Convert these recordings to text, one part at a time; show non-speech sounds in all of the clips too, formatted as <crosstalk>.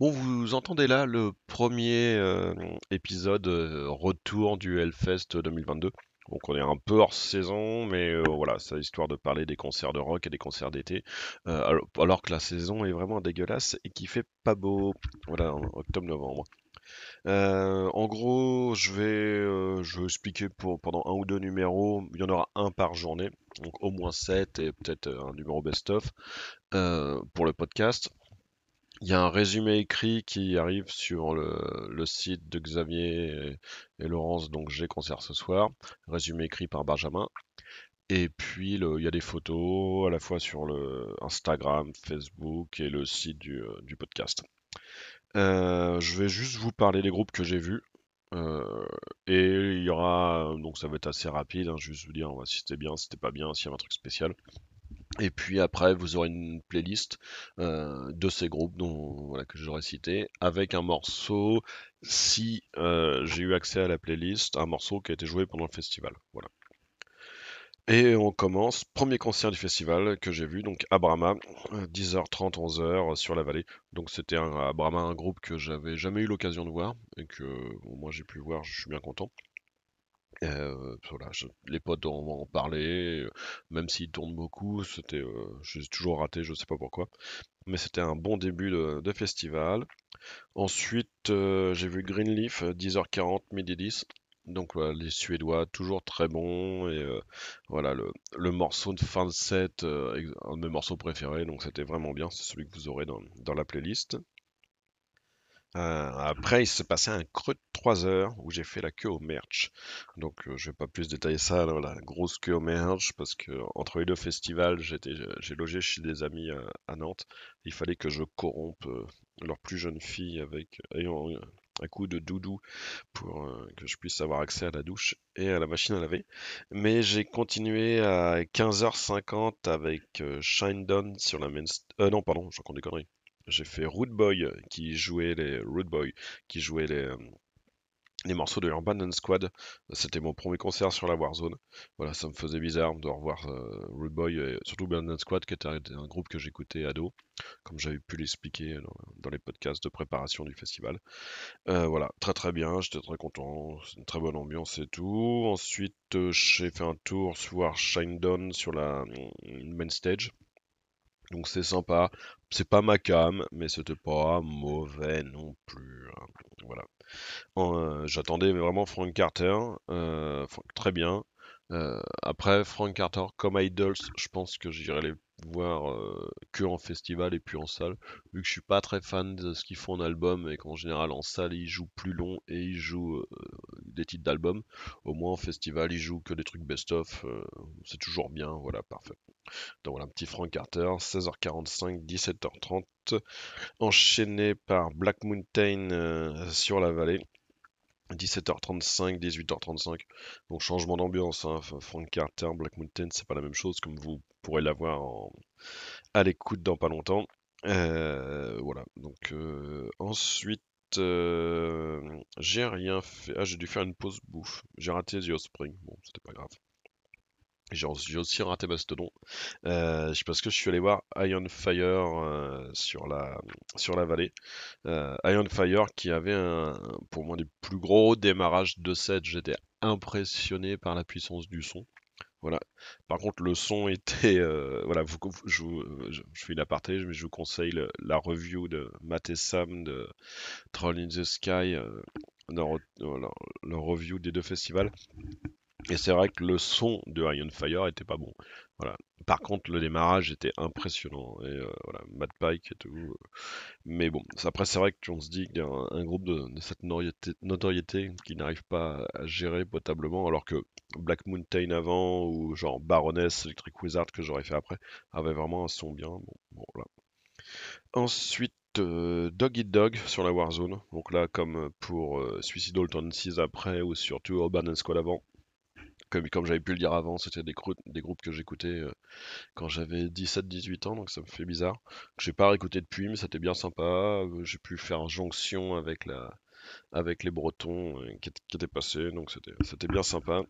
Bon, vous entendez là le premier euh, épisode euh, retour du Hellfest 2022. Donc on est un peu hors saison, mais euh, voilà, c'est histoire de parler des concerts de rock et des concerts d'été. Alors, que la saison est vraiment dégueulasse et qui fait pas beau. Voilà, en octobre-novembre. En gros, je vais, je vais expliquer pour, pendant un ou deux numéros. Il y en aura un par journée, donc au moins sept et peut-être un numéro best-of pour le podcast. Il y a un résumé écrit qui arrive sur le, site de Xavier et, Laurence, donc j'ai concert ce soir. Résumé écrit par Benjamin. Et puis il y a des photos à la fois sur le Instagram, Facebook et le site du, euh, podcast. Euh, je vais juste vous parler des groupes que j'ai vus. Euh, et il y aura, donc ça va être assez rapide, hein, juste vous dire ouais, si c'était bien, si c'était pas bien, s'il y avait un truc spécial. Et puis après, vous aurez une playlist euh, de ces groupes dont, que j'aurais cité, avec un morceau, si euh, j'ai eu accès à la playlist, un morceau qui a été joué pendant le festival. Voilà. Et on commence, premier concert du festival que j'ai vu, donc à Brahma, 10h30, 11h sur la vallée. Donc c'était un, à Brahma un groupe que j'avais jamais eu l'occasion de voir et que moi j'ai pu voir, je suis bien content. Euh, voilà, je- les potes en ont parlé, euh, même s'ils tournent beaucoup, c'était, euh, je les ai toujours raté, je sais pas pourquoi. Mais c'était un bon début de, festival. Ensuite, j'ai vu Greenleaf, euh, 10h40, midi 10. Donc voilà, les Suédois, toujours très bons. Et voilà, le, morceau de fin de set, un de mes morceaux préférés. Donc c'était vraiment bien. C'est celui que vous aurez dans la playlist. Euh, après, il s'est passé un creux de 3 heures où j'ai fait la queue au merch. Donc, euh, je vais pas plus détailler ça, la grosse queue au merch, parce que entre les deux festivals, j'ai logé chez des amis à, à Nantes. Il fallait que je corrompe euh, leur plus jeune fille avec ayant euh, un coup de doudou pour euh, que je puisse avoir accès à la douche et à la machine à laver. Mais j'ai continué à 15h50 avec euh, Shinedown sur la main... Euh, non, pardon, je raconte des conneries. J'ai fait Root Boy qui jouait les Root Boy qui jouait les, euh, les morceaux de Urban Squad. C'était mon premier concert sur la Warzone. Voilà, ça me faisait bizarre de revoir euh, Rude Boy et surtout Urban Squad qui était un groupe que j'écoutais ado, comme j'avais pu l'expliquer dans, les podcasts de préparation du festival. Euh, voilà, très très bien, j'étais très content, c'est une très bonne ambiance et tout. Ensuite, euh, j'ai fait un tour voir Shinedown sur la main stage. Donc c'est sympa, c'est pas ma cam, mais c'était pas mauvais non plus. hein. Voilà. Euh, j'attendais vraiment Frank Carter, euh, très bien. Euh, après Frank Carter comme Idols, je pense que j'irai les voir euh, que en festival et puis en salle, vu que je suis pas très fan de ce qu'ils font en album et qu'en général en salle ils jouent plus long et ils jouent euh, des titres d'album. Au moins en festival ils jouent que des trucs best-of, euh, c'est toujours bien, voilà, parfait. Donc voilà, petit Frank Carter, 16h45, 17h30, enchaîné par Black Mountain sur la vallée. 17h35, 18h35. Donc changement d'ambiance, hein. Frank Carter, Black Mountain, c'est pas la même chose comme vous pourrez l'avoir en- à l'écoute dans pas longtemps. Euh, voilà. Donc euh, ensuite, euh, j'ai rien fait. Ah, j'ai dû faire une pause bouffe. J'ai raté The Offspring. Bon, c'était pas grave. J'ai aussi raté Mastodon. Euh, parce que je suis allé voir Iron Fire sur la, sur la vallée. Iron Fire qui avait un, pour moi des plus gros démarrages de set. J'étais impressionné par la puissance du son. Voilà. Par contre, le son était, euh, voilà, je, vous- je, je fais une aparté, mais je vous conseille le- la review de Matt et Sam de Troll in the Sky, euh, review des deux festivals. Et c'est vrai que le son de Iron Fire était pas bon. Voilà. Par contre, le démarrage était impressionnant. Et euh, voilà, Mad Pike et tout. euh. Mais bon, après, c'est vrai qu'on se dit qu'il y a un, groupe de, cette notoriété qui n'arrive pas à gérer potablement, alors que Black Mountain avant, ou genre Baroness, Electric Wizard que j'aurais fait après, avait vraiment un son bien. Ensuite, euh, Dog Eat Dog sur la Warzone. Donc là, comme pour euh, Suicidal Tendencies après, ou surtout Urban Squad avant. Comme, j'avais pu le dire avant, c'était des, grou- des groupes que j'écoutais euh, quand j'avais 17-18 ans, donc ça me fait bizarre. J'ai pas réécouté depuis, mais c'était bien sympa. Euh, J'ai pu faire jonction avec la, avec les Bretons qui, étaient passés, donc c'était bien sympa.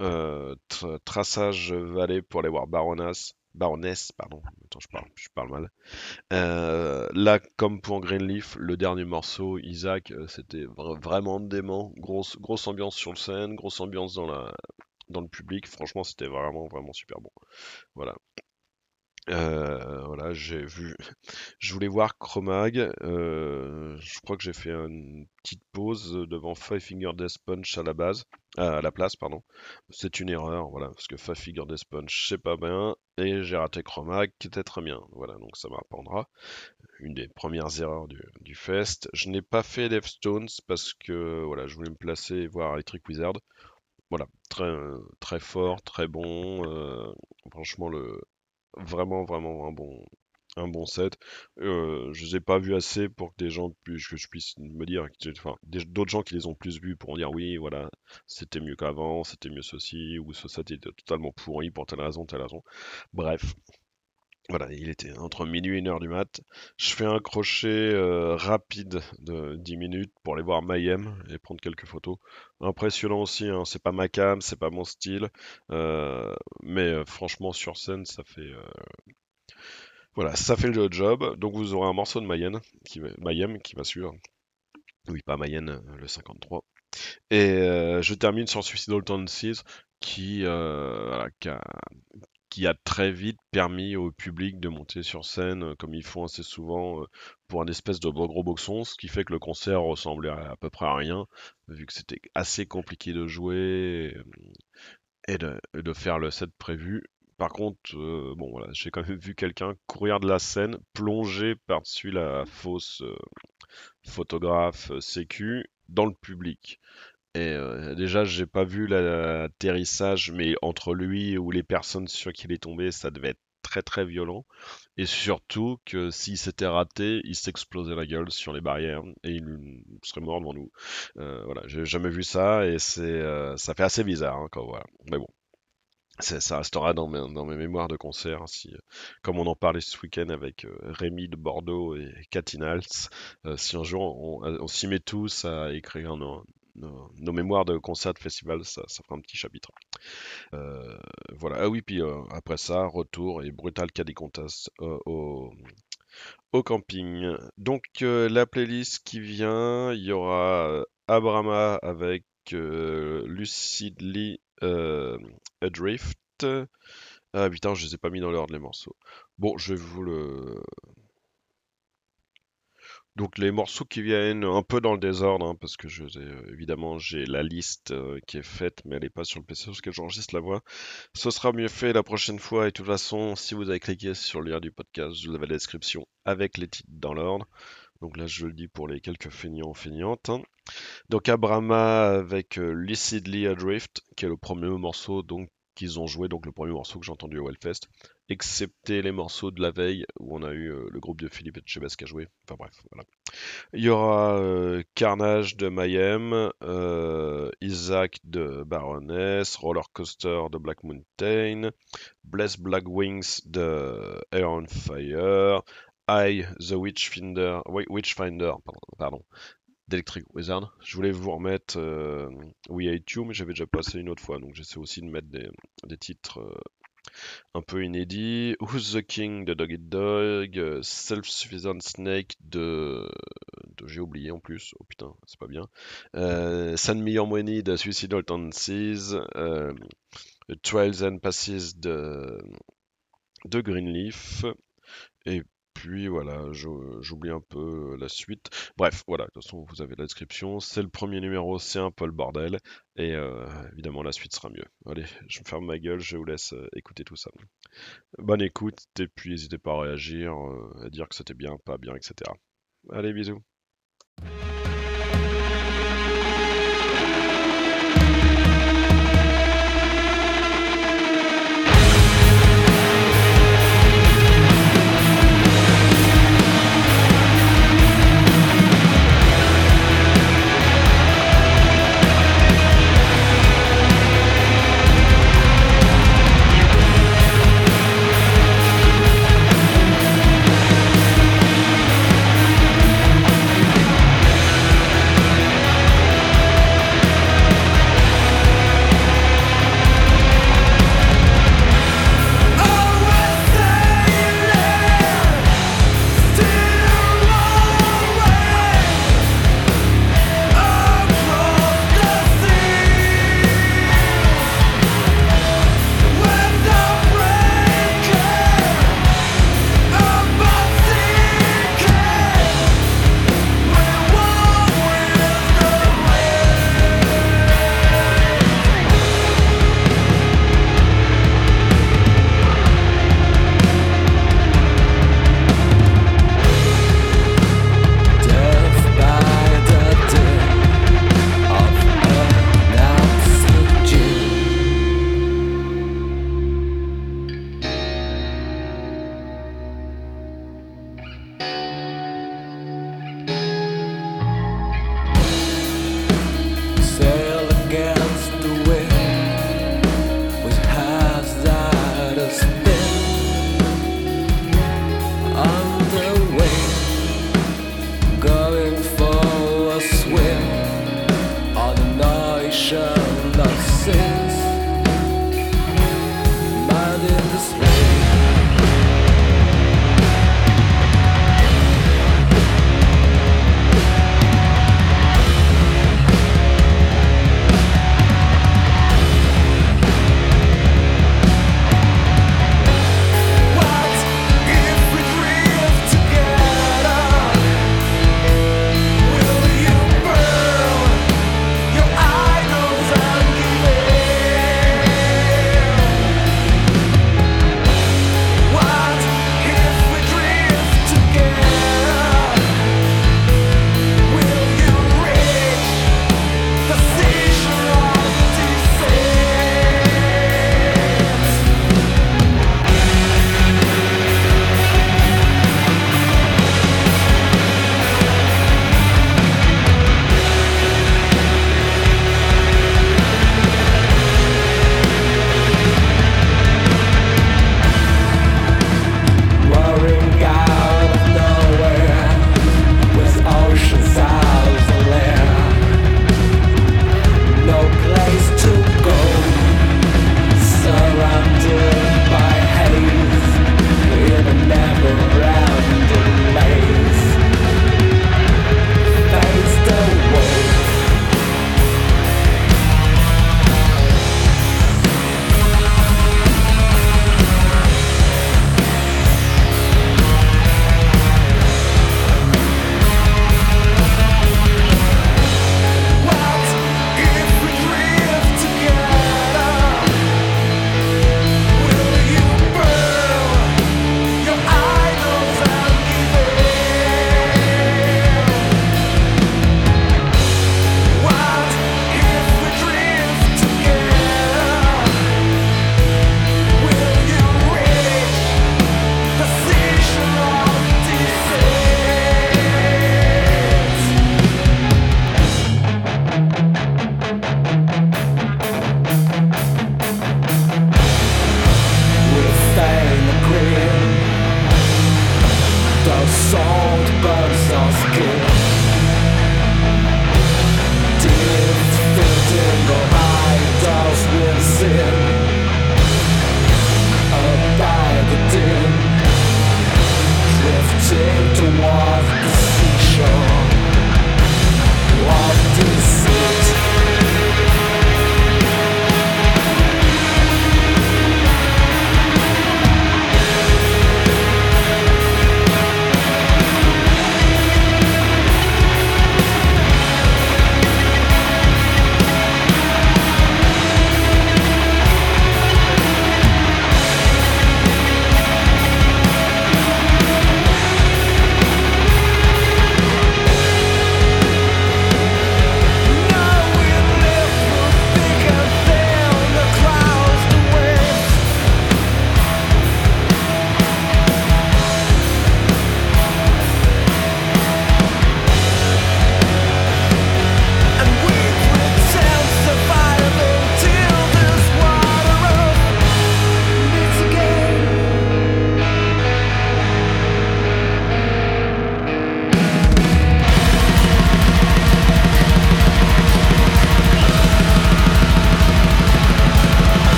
Euh, tra- traçage vallée pour aller voir Baronas. Baroness, pardon. Attends, je parle, je parle mal. Euh, là, comme pour Greenleaf, le dernier morceau, Isaac, euh, c'était vraiment dément. Grosse, grosse ambiance sur le scène, grosse ambiance dans la, dans le public. Franchement, c'était vraiment, vraiment super bon. Voilà. Euh, voilà, j'ai vu. <laughs> Je voulais voir Chromag. Euh, je crois que j'ai fait une petite pause devant Five Finger Death Punch à la base, à la place, pardon. C'est une erreur, voilà, parce que Five Finger Death Punch c'est pas bien et j'ai raté Chromag qui était très bien. Voilà, donc ça m'apprendra. Une des premières erreurs du, du fest. Je n'ai pas fait Stones parce que voilà, je voulais me placer et voir Electric Wizard. Voilà, très très fort, très bon. Euh, franchement le vraiment, vraiment un bon, un bon set. Euh, je les ai pas vus assez pour que des gens que je puisse me dire, enfin, d'autres gens qui les ont plus vus pourront dire oui, voilà, c'était mieux qu'avant, c'était mieux ceci, ou ce set était totalement pourri pour telle raison, telle raison. Bref, voilà, il était entre minuit et une heure du mat. Je fais un crochet euh, rapide de 10 minutes pour aller voir Mayhem et prendre quelques photos. Impressionnant aussi, hein, c'est pas ma cam, c'est pas mon style, euh, mais euh, franchement sur scène ça fait voilà, ça fait le job. Donc vous aurez un morceau de Mayhem qui va, suivre. Oui, pas Mayhem, le 53. Et je termine sur Suicidal Tendencies qui, qui, a, qui a très vite permis au public de monter sur scène, euh, comme ils font assez souvent, euh, pour un espèce de gros boxon, ce qui fait que le concert ressemblait à, peu près à rien, vu que c'était assez compliqué de jouer et, de, faire le set prévu. Par contre, euh, bon voilà, j'ai quand même vu quelqu'un courir de la scène, plonger par-dessus la fausse photographe sécu dans le public. Et euh, déjà, j'ai pas vu l'atterrissage, mais entre lui ou les personnes sur qui il est tombé, ça devait être très très violent. Et surtout que s'il s'était raté, il s'explosait la gueule sur les barrières et il serait mort devant nous. Euh, voilà, j'ai jamais vu ça et c'est euh, ça fait assez bizarre hein, quand voilà. Mais bon. Ça restera dans mes, dans mes mémoires de concert, si, comme on en parlait ce week-end avec Rémi de Bordeaux et Katinals, si un jour on, s'y met tous à écrire un, nos, mémoires de concert de festival, ça, fera un petit chapitre. Euh, voilà. Ah oui, puis euh, après ça, retour et brutal cas des euh, au, au camping. Donc la playlist qui vient, il y aura Abrama avec Lucidly Adrift. Ah putain, je les ai pas mis dans l'ordre les morceaux. Bon, je vais vous le, donc les morceaux qui viennent un peu dans le désordre, hein, parce que je, évidemment j'ai la liste euh, qui est faite, mais elle n'est pas sur le PC parce que j'enregistre la voix. Ce sera mieux fait la prochaine fois, et de toute façon, si vous avez cliqué sur le lien du podcast, vous avez la description avec les titres dans l'ordre. Donc là, je le dis pour les quelques feignants feignantes. Hein. Donc Abrama avec euh, Lucidly Adrift, qui est le premier morceau donc qu'ils ont joué, donc le premier morceau que j'ai entendu au Hellfest excepté les morceaux de la veille où on a eu euh, le groupe de Philippe Etchebest qui a joué. Enfin bref, voilà. Il y aura euh, Carnage de Mayhem, euh, Isaac de Baroness, Roller Coaster de Black Mountain, Bless Black Wings de Air on Fire, I, The Witchfinder, Witchfinder, pardon, pardon d'Electric Wizard. Je voulais vous remettre We Hate You, mais j'avais déjà passé une autre fois, donc j'essaie aussi de mettre des, des titres un peu inédit. Who's the King de Dog Eat Dog, euh, Self-Sufficient Snake de... J'ai oublié en plus, oh putain, c'est pas bien. Euh, San Money de Suicidal Tendencies, euh, Trials and Passes de, de Greenleaf, et puis voilà, j'oublie un peu euh, la suite. Bref, voilà, de toute façon, vous avez la description. C'est le premier numéro, c'est un peu le bordel. Et euh, évidemment, la suite sera mieux. Allez, je me ferme ma gueule, je vous laisse euh, écouter tout ça. Bonne écoute, et puis n'hésitez pas à réagir, à dire que c'était bien, pas bien, etc. Allez, bisous.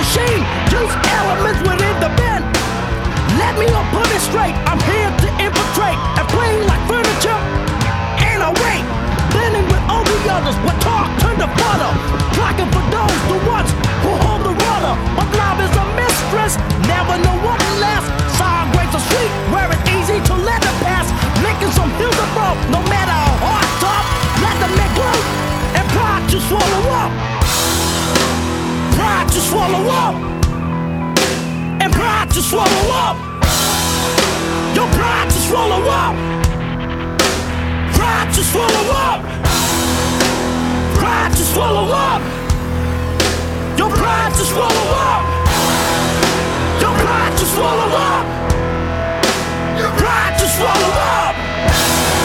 Machine. Use elements within the bend. Let me up put it straight. I'm here to infiltrate and play like furniture. And I wait, blending with all the others. What talk turn to butter. Blocking for those, the ones who hold the rudder. But love is a mistress, never know what lasts. Sour grapes are sweet, where it's easy to let it pass. Making some hills above, no matter how hard tough. Let them make growth and pride to swallow up. Pride to swallow up and pride to swallow up. Your pride to swallow up. Pride to swallow up. Pride to swallow up. Your pride to swallow up. Your pride to swallow up. Your pride to swallow up.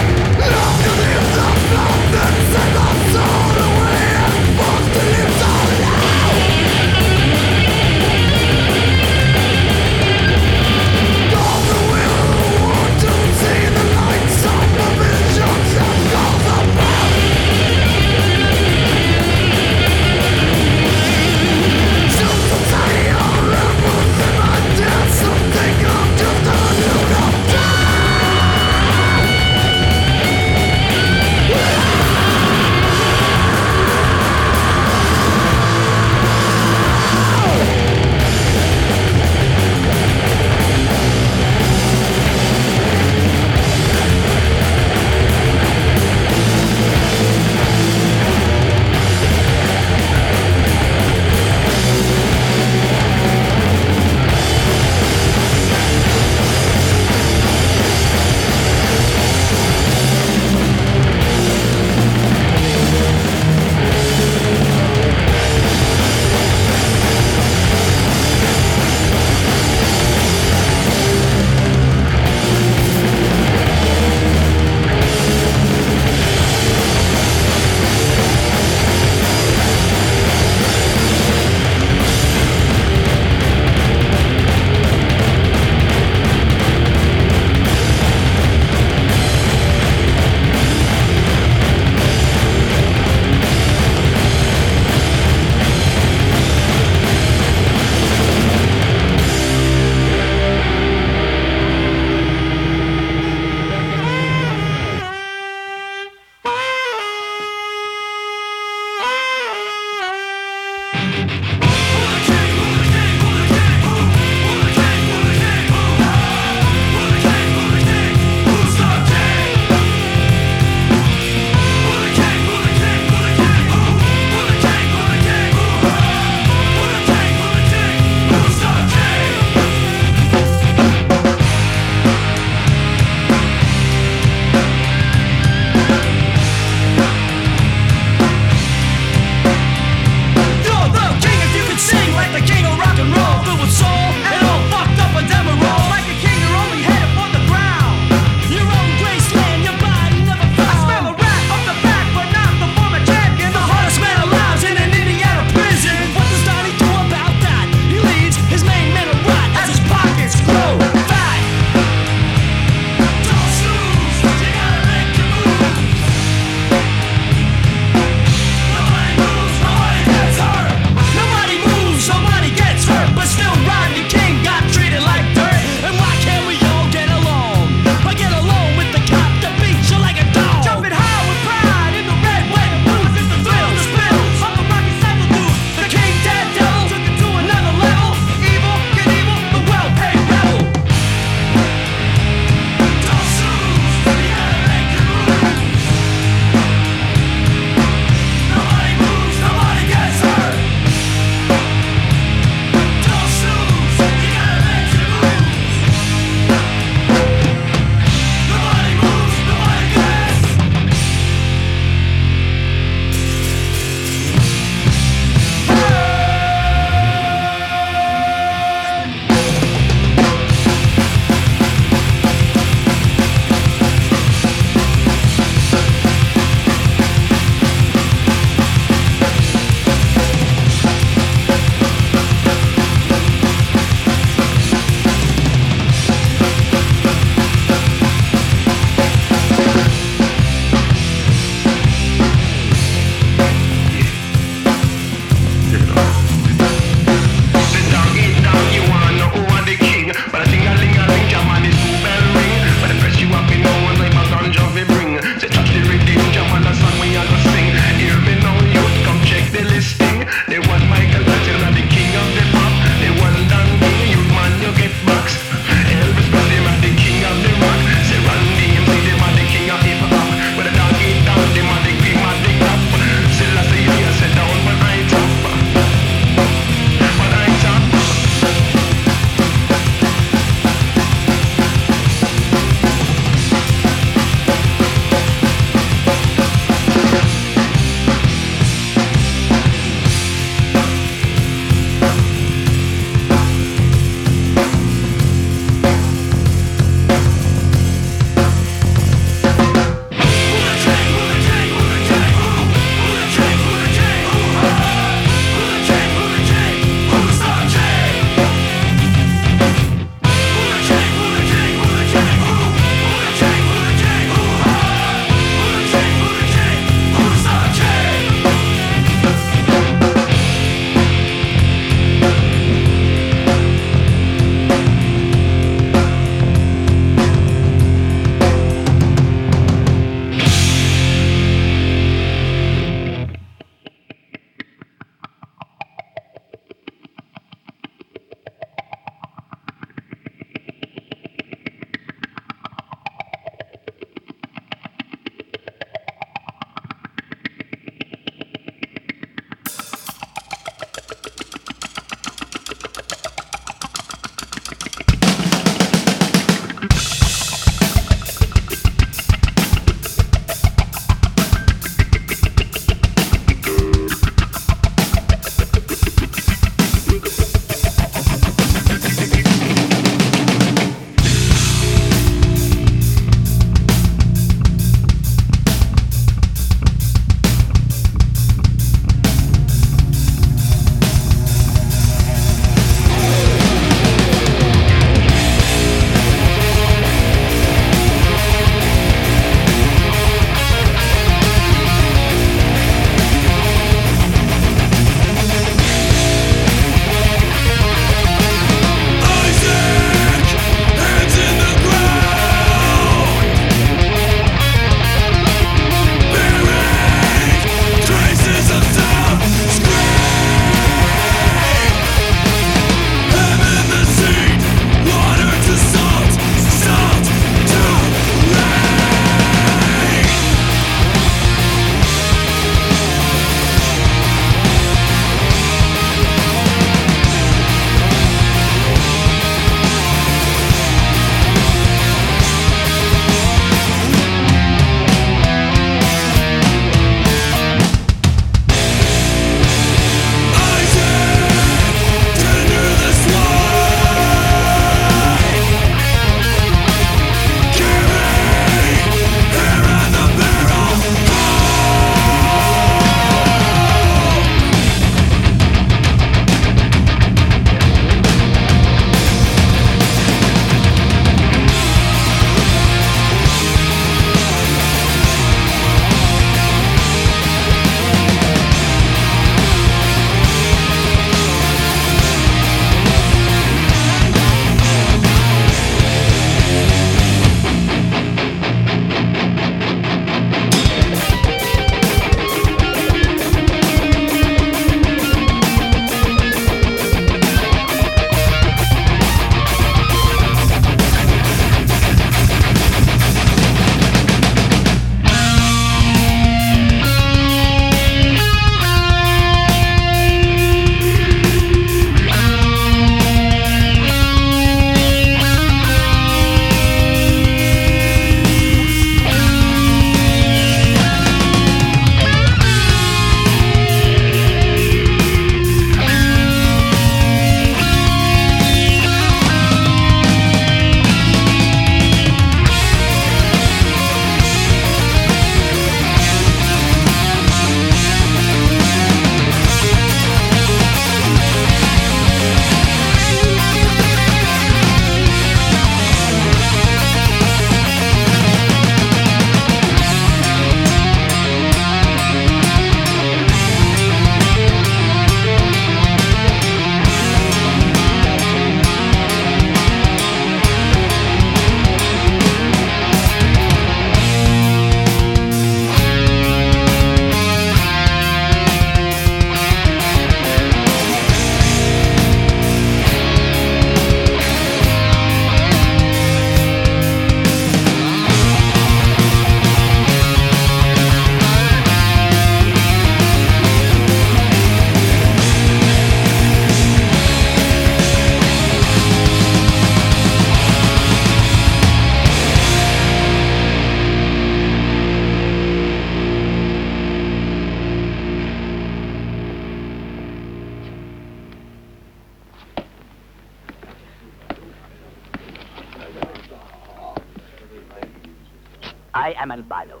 Am albino.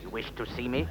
You wish to see me?